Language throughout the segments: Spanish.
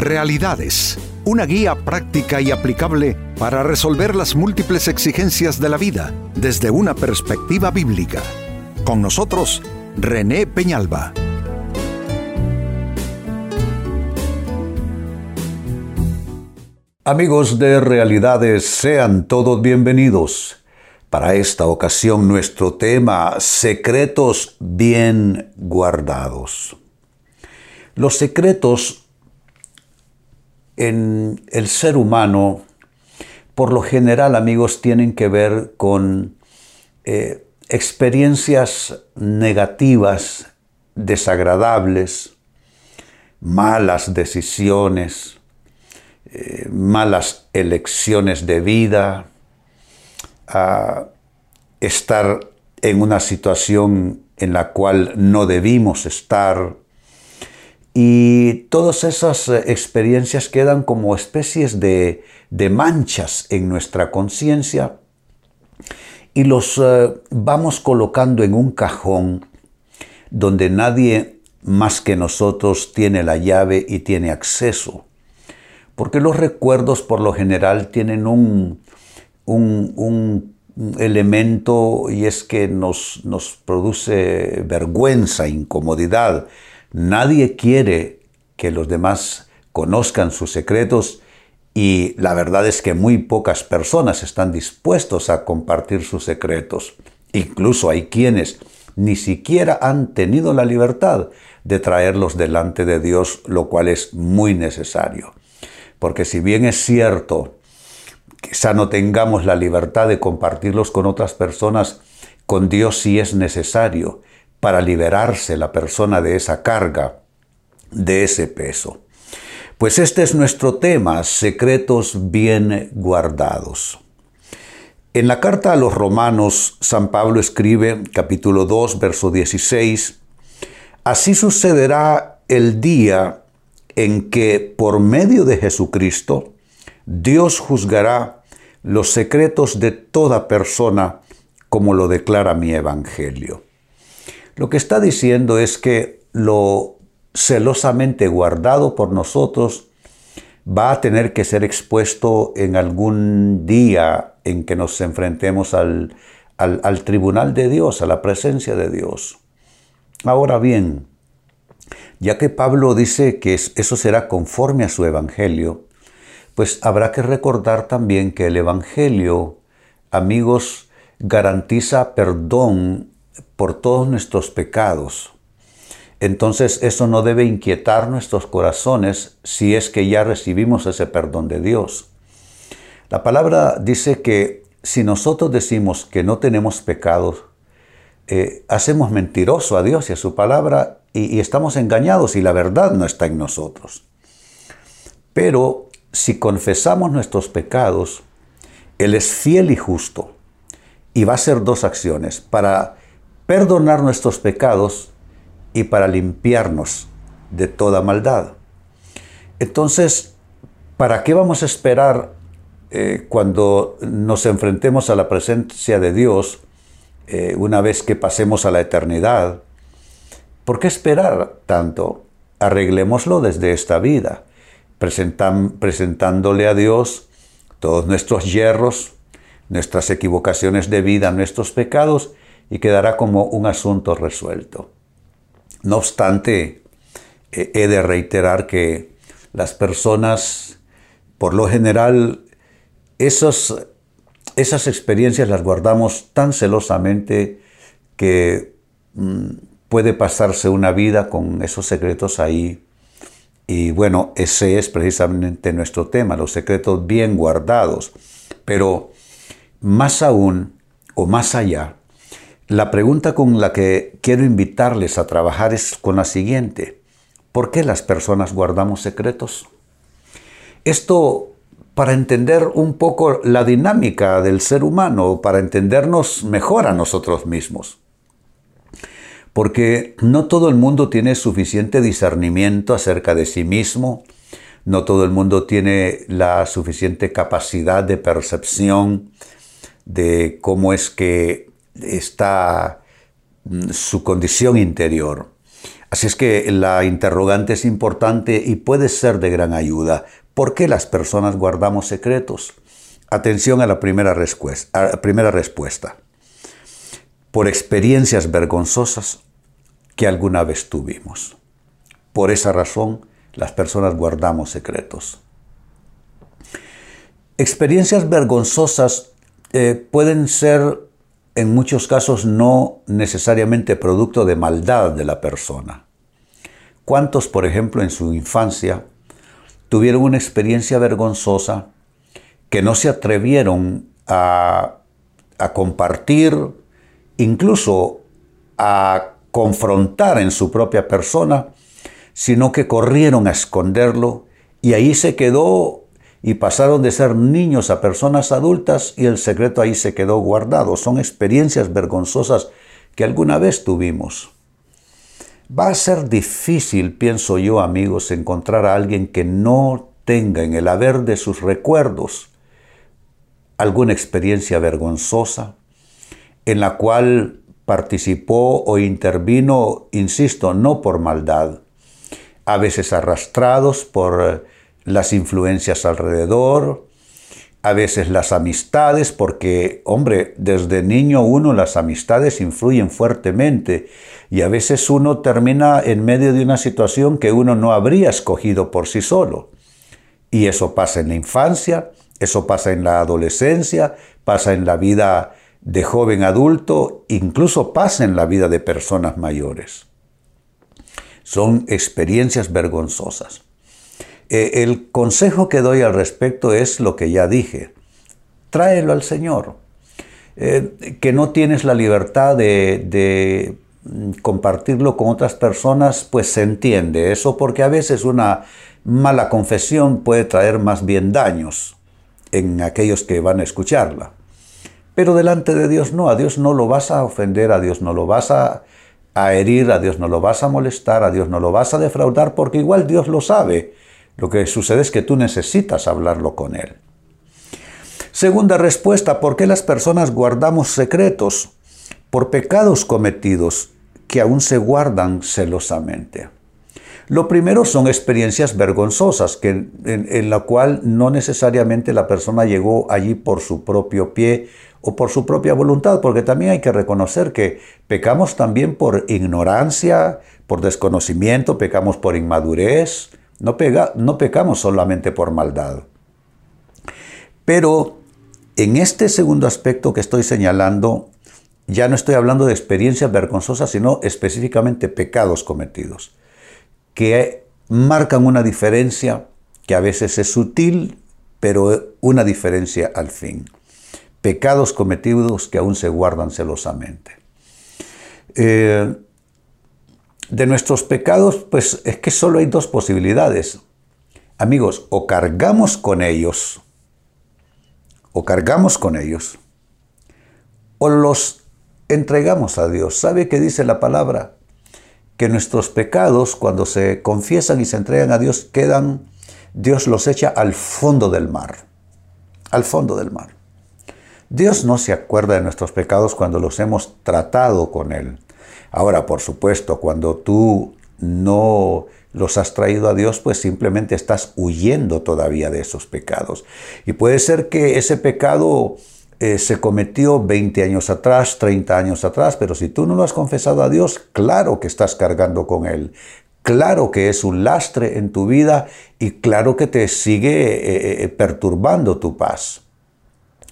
Realidades, una guía práctica y aplicable para resolver las múltiples exigencias de la vida desde una perspectiva bíblica. Con nosotros, René Peñalba. Amigos de Realidades, sean todos bienvenidos. Para esta ocasión nuestro tema, secretos bien guardados. Los secretos en el ser humano, por lo general, amigos, tienen que ver con eh, experiencias negativas, desagradables, malas decisiones, eh, malas elecciones de vida, a estar en una situación en la cual no debimos estar. Y todas esas eh, experiencias quedan como especies de, manchas en nuestra conciencia y los eh, vamos colocando en un cajón donde nadie más que nosotros tiene la llave y tiene acceso. Porque los recuerdos por lo general tienen un, un, elemento y es que nos, nos produce vergüenza, incomodidad. Nadie quiere que los demás conozcan sus secretos y la verdad es que muy pocas personas están dispuestos a compartir sus secretos. Incluso hay quienes ni siquiera han tenido la libertad de traerlos delante de Dios, lo cual es muy necesario. Porque si bien es cierto quizá no tengamos la libertad de compartirlos con otras personas, con Dios sí es necesario para liberarse la persona de esa carga, de ese peso. Pues este es nuestro tema, secretos bien guardados. En la carta a los romanos, San Pablo escribe, capítulo 2, verso 16, Así sucederá el día en que por medio de Jesucristo Dios juzgará los secretos de toda persona como lo declara mi Evangelio. Lo que está diciendo es que lo celosamente guardado por nosotros va a tener que ser expuesto en algún día en que nos enfrentemos al, al, tribunal de Dios, a la presencia de Dios. Ahora bien, ya que Pablo dice que eso será conforme a su Evangelio, pues habrá que recordar también que el Evangelio, amigos, garantiza perdón por todos nuestros pecados. Entonces eso no debe inquietar nuestros corazones si es que ya recibimos ese perdón de Dios. La palabra dice que si nosotros decimos que no tenemos pecados, eh, hacemos mentiroso a Dios y a su palabra y, y estamos engañados y la verdad no está en nosotros. Pero si confesamos nuestros pecados, Él es fiel y justo y va a hacer dos acciones, para perdonar nuestros pecados y para limpiarnos de toda maldad. Entonces, ¿para qué vamos a esperar eh, cuando nos enfrentemos a la presencia de Dios eh, una vez que pasemos a la eternidad? ¿Por qué esperar tanto? Arreglémoslo desde esta vida presentándole a Dios todos nuestros hierros, nuestras equivocaciones de vida, nuestros pecados, y quedará como un asunto resuelto. No obstante, he de reiterar que las personas, por lo general, esas experiencias las guardamos tan celosamente que mm, puede pasarse una vida con esos secretos ahí y bueno, ese es precisamente nuestro tema, los secretos bien guardados. Pero más aún, o más allá, la pregunta con la que quiero invitarles a trabajar es con la siguiente. ¿Por qué las personas guardamos secretos? Esto para entender un poco la dinámica del ser humano, para entendernos mejor a nosotros mismos porque no todo el mundo tiene suficiente discernimiento acerca de sí mismo, no todo el mundo tiene la suficiente capacidad de percepción de cómo es que está mm, su condición interior. Así es que la interrogante es importante y puede ser de gran ayuda. ¿Por qué las personas guardamos secretos? Atención a la primera, respuesta, primera respuesta. Por experiencias vergonzosas que alguna vez tuvimos. Por esa razón, las personas guardamos secretos. Experiencias vergonzosas eh, pueden ser en muchos casos no necesariamente producto de maldad de la persona. ¿Cuántos, por ejemplo, en su infancia tuvieron una experiencia vergonzosa que no se atrevieron a, a compartir, incluso a confrontar en su propia persona, sino que corrieron a esconderlo y ahí se quedó y pasaron de ser niños a personas adultas y el secreto ahí se quedó guardado. Son experiencias vergonzosas que alguna vez tuvimos. Va a ser difícil, pienso yo, amigos, encontrar a alguien que no tenga en el haber de sus recuerdos alguna experiencia vergonzosa en la cual participó o intervino, insisto, no por maldad, a veces arrastrados por las influencias alrededor, a veces las amistades, porque, hombre, desde niño uno las amistades influyen fuertemente y a veces uno termina en medio de una situación que uno no habría escogido por sí solo. Y eso pasa en la infancia, eso pasa en la adolescencia, pasa en la vida de joven adulto, incluso pasa en la vida de personas mayores. Son experiencias vergonzosas. Eh, el consejo que doy al respecto es lo que ya dije. Tráelo al Señor. Eh, que no tienes la libertad de, mm, compartirlo con otras personas, pues se entiende eso porque a veces una mala confesión puede traer más bien daños en aquellos que van a escucharla. Pero delante de Dios no, a Dios no lo vas a ofender, a Dios no lo vas a, a herir, a Dios no lo vas a molestar, a Dios no lo vas a defraudar, porque igual Dios lo sabe lo que sucede es que tú necesitas hablarlo con Él. Segunda respuesta, ¿por qué las personas guardamos secretos? Por pecados cometidos que aún se guardan celosamente. Lo primero son experiencias vergonzosas, en, en, la cual no necesariamente la persona llegó allí por su propio pie o por su propia voluntad, porque también hay que reconocer que pecamos también por ignorancia, por desconocimiento, pecamos por inmadurez, no, no pecamos solamente por maldad. Pero en este segundo aspecto que estoy señalando, ya no estoy hablando de experiencias vergonzosas, sino específicamente pecados cometidos, que marcan una diferencia que a veces es sutil, pero una diferencia al fin. Pecados cometidos que aún se guardan celosamente. Eh, de nuestros pecados, pues es que solo hay dos posibilidades. Amigos, o cargamos con ellos, o cargamos con ellos, o los entregamos a Dios. ¿Sabe qué dice la palabra? Que nuestros pecados, cuando se confiesan y se entregan a Dios, quedan, Dios los echa al fondo del mar, al fondo del mar. Dios no se acuerda de nuestros pecados cuando los hemos tratado con Él. Ahora, por supuesto, cuando tú no los has traído a Dios, pues simplemente estás huyendo todavía de esos pecados. Y puede ser que ese pecado eh, se cometió 20 años atrás, 30 años atrás, pero si tú no lo has confesado a Dios, claro que estás cargando con Él. Claro que es un lastre en tu vida y claro que te sigue eh, eh, perturbando tu paz.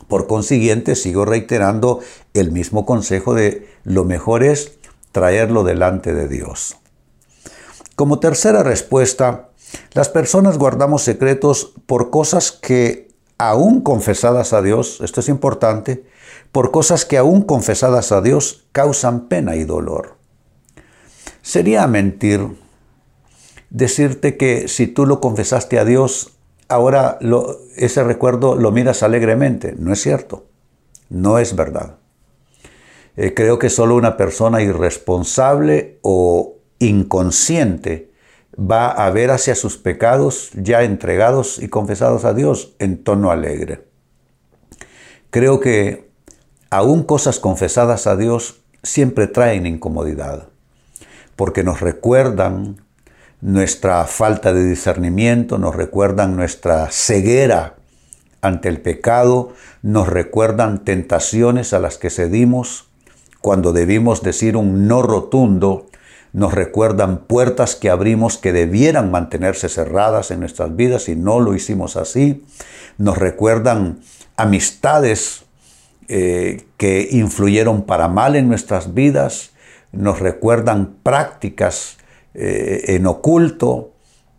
Por consiguiente, sigo reiterando el mismo consejo de lo mejor es traerlo delante de Dios. Como tercera respuesta, las personas guardamos secretos por cosas que aún confesadas a Dios, esto es importante, por cosas que aún confesadas a Dios causan pena y dolor. Sería mentir decirte que si tú lo confesaste a Dios, ahora ese recuerdo lo miras alegremente. No es cierto, no es verdad. Eh, creo que solo una persona irresponsable o inconsciente va a ver hacia sus pecados ya entregados y confesados a Dios en tono alegre. Creo que aún cosas confesadas a Dios siempre traen incomodidad, porque nos recuerdan nuestra falta de discernimiento, nos recuerdan nuestra ceguera ante el pecado, nos recuerdan tentaciones a las que cedimos cuando debimos decir un no rotundo, nos recuerdan puertas que abrimos que debieran mantenerse cerradas en nuestras vidas y no lo hicimos así, nos recuerdan amistades eh, que influyeron para mal en nuestras vidas, nos recuerdan prácticas eh, en oculto,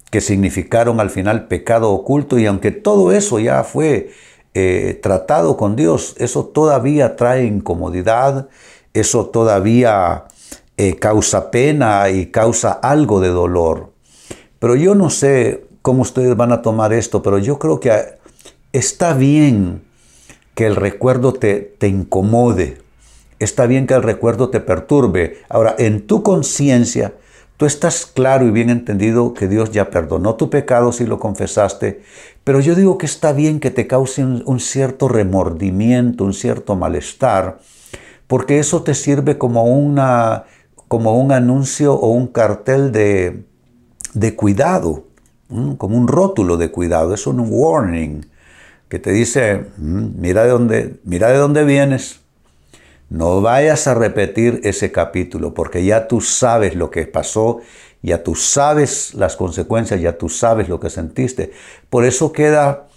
que significaron al final pecado oculto, y aunque todo eso ya fue eh, tratado con Dios, eso todavía trae incomodidad, eso todavía eh, causa pena y causa algo de dolor. Pero yo no sé cómo ustedes van a tomar esto, pero yo creo que está bien que el recuerdo te, te incomode, está bien que el recuerdo te perturbe. Ahora, en tu conciencia, Tú estás claro y bien entendido que Dios ya perdonó tu pecado si lo confesaste, pero yo digo que está bien que te cause un, cierto remordimiento, un cierto malestar, porque eso te sirve como, una, como un anuncio o un cartel de, de cuidado, como un rótulo de cuidado, es un warning que te dice, mira de dónde, mira de dónde vienes, no vayas a repetir ese capítulo porque ya tú sabes lo que pasó, ya tú sabes las consecuencias, ya tú sabes lo que sentiste. Por eso queda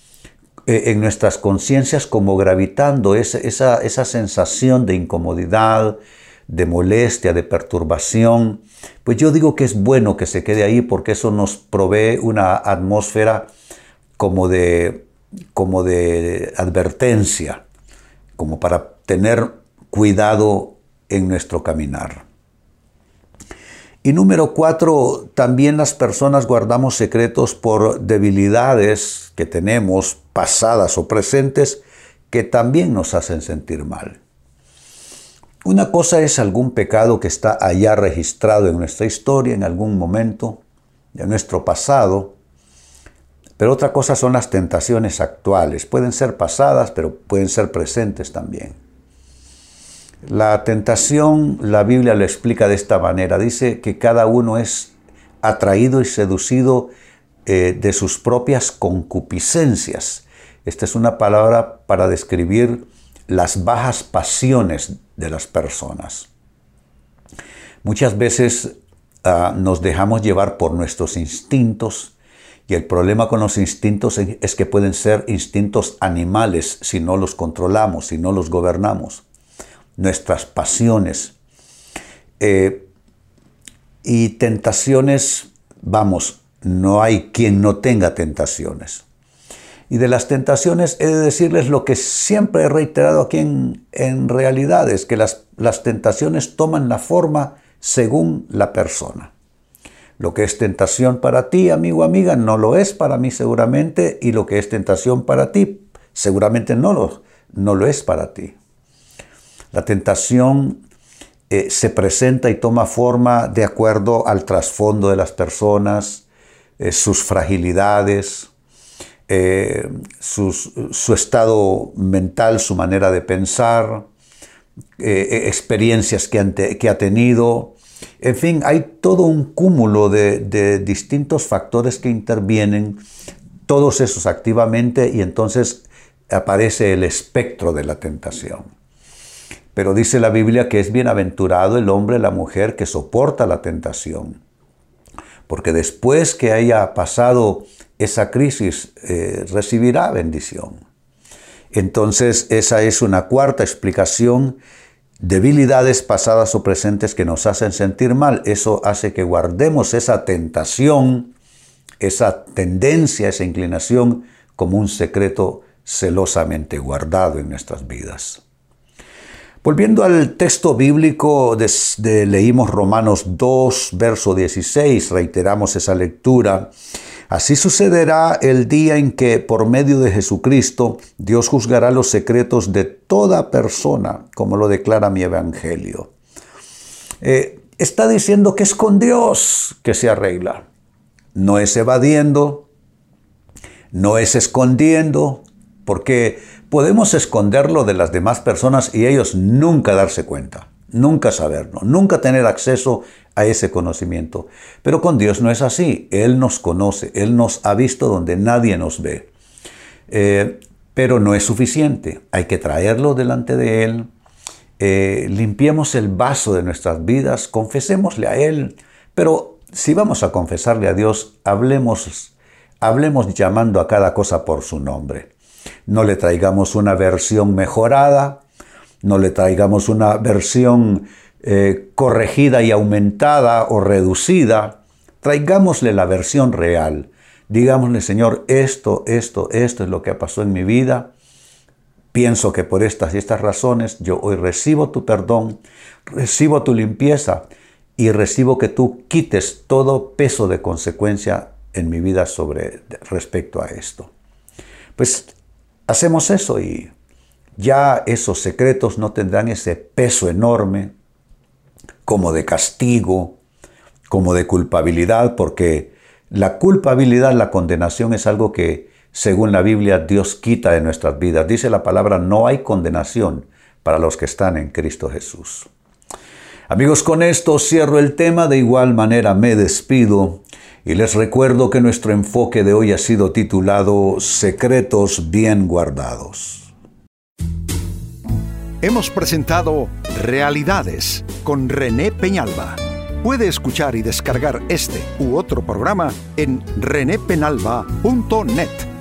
en nuestras conciencias como gravitando esa, esa, esa sensación de incomodidad, de molestia, de perturbación. Pues yo digo que es bueno que se quede ahí porque eso nos provee una atmósfera como de, como de advertencia, como para tener cuidado en nuestro caminar. Y número cuatro, también las personas guardamos secretos por debilidades que tenemos, pasadas o presentes, que también nos hacen sentir mal. Una cosa es algún pecado que está allá registrado en nuestra historia, en algún momento de nuestro pasado, pero otra cosa son las tentaciones actuales. Pueden ser pasadas, pero pueden ser presentes también. La tentación, la Biblia lo explica de esta manera. Dice que cada uno es atraído y seducido eh, de sus propias concupiscencias. Esta es una palabra para describir las bajas pasiones de las personas. Muchas veces ah, nos dejamos llevar por nuestros instintos y el problema con los instintos es que pueden ser instintos animales si no los controlamos, si no los gobernamos nuestras pasiones. Eh, y tentaciones, vamos, no hay quien no tenga tentaciones. Y de las tentaciones he de decirles lo que siempre he reiterado aquí en, en realidad, es que las, las tentaciones toman la forma según la persona. Lo que es tentación para ti, amigo, amiga, no lo es para mí seguramente, y lo que es tentación para ti, seguramente no lo, no lo es para ti. La tentación eh, se presenta y toma forma de acuerdo al trasfondo de las personas, eh, sus fragilidades, eh, su estado mental, su manera de pensar, experiencias que, ha tenido. En fin, hay todo un cúmulo de distintos factores que intervienen, todos esos activamente, y entonces aparece el espectro de la tentación. Pero dice la Biblia que es bienaventurado el hombre, la mujer que soporta la tentación. Porque después que haya pasado esa crisis, eh, recibirá bendición. Entonces, esa es una cuarta explicación. Debilidades pasadas o presentes que nos hacen sentir mal. Eso hace que guardemos esa tentación, esa tendencia, esa inclinación como un secreto celosamente guardado en nuestras vidas. Volviendo al texto bíblico, leímos Romanos 2, verso 16, reiteramos esa lectura. Así sucederá el día en que por medio de Jesucristo Dios juzgará los secretos de toda persona, como lo declara mi Evangelio. Eh, está diciendo que es con Dios que se arregla. No es evadiendo, no es escondiendo, porque podemos esconderlo de las demás personas y ellos nunca darse cuenta. nunca saberlo, nunca tener acceso a ese conocimiento. Pero con Dios no es así. Él nos conoce, Él nos ha visto donde nadie nos ve. Eh, pero no es suficiente. Hay que traerlo delante de Él. Eh, limpiemos el vaso de nuestras vidas, confesémosle a Él. Pero si vamos a confesarle a Dios, hablemos, hablemos llamando a cada cosa por su nombre. No le traigamos una versión mejorada, no le traigamos una versión eh, corregida y aumentada o reducida, traigámosle la versión real. Digámosle, Señor, esto, esto, esto es lo que pasó en mi vida. Pienso que por estas y estas razones yo hoy recibo tu perdón, recibo tu limpieza y recibo que tú quites todo peso de consecuencia en mi vida sobre respecto a esto. Pues hacemos eso y ya esos secretos no tendrán ese peso enorme como de castigo, como de culpabilidad, porque la culpabilidad, la condenación es algo que, según la Biblia, Dios quita de nuestras vidas. Dice la palabra, no hay condenación para los que están en Cristo Jesús. Amigos, con esto cierro el tema, de igual manera me despido y les recuerdo que nuestro enfoque de hoy ha sido titulado Secretos bien guardados hemos presentado Realidades con René Peñalba. Puede escuchar y descargar este u otro programa en renépenalba.net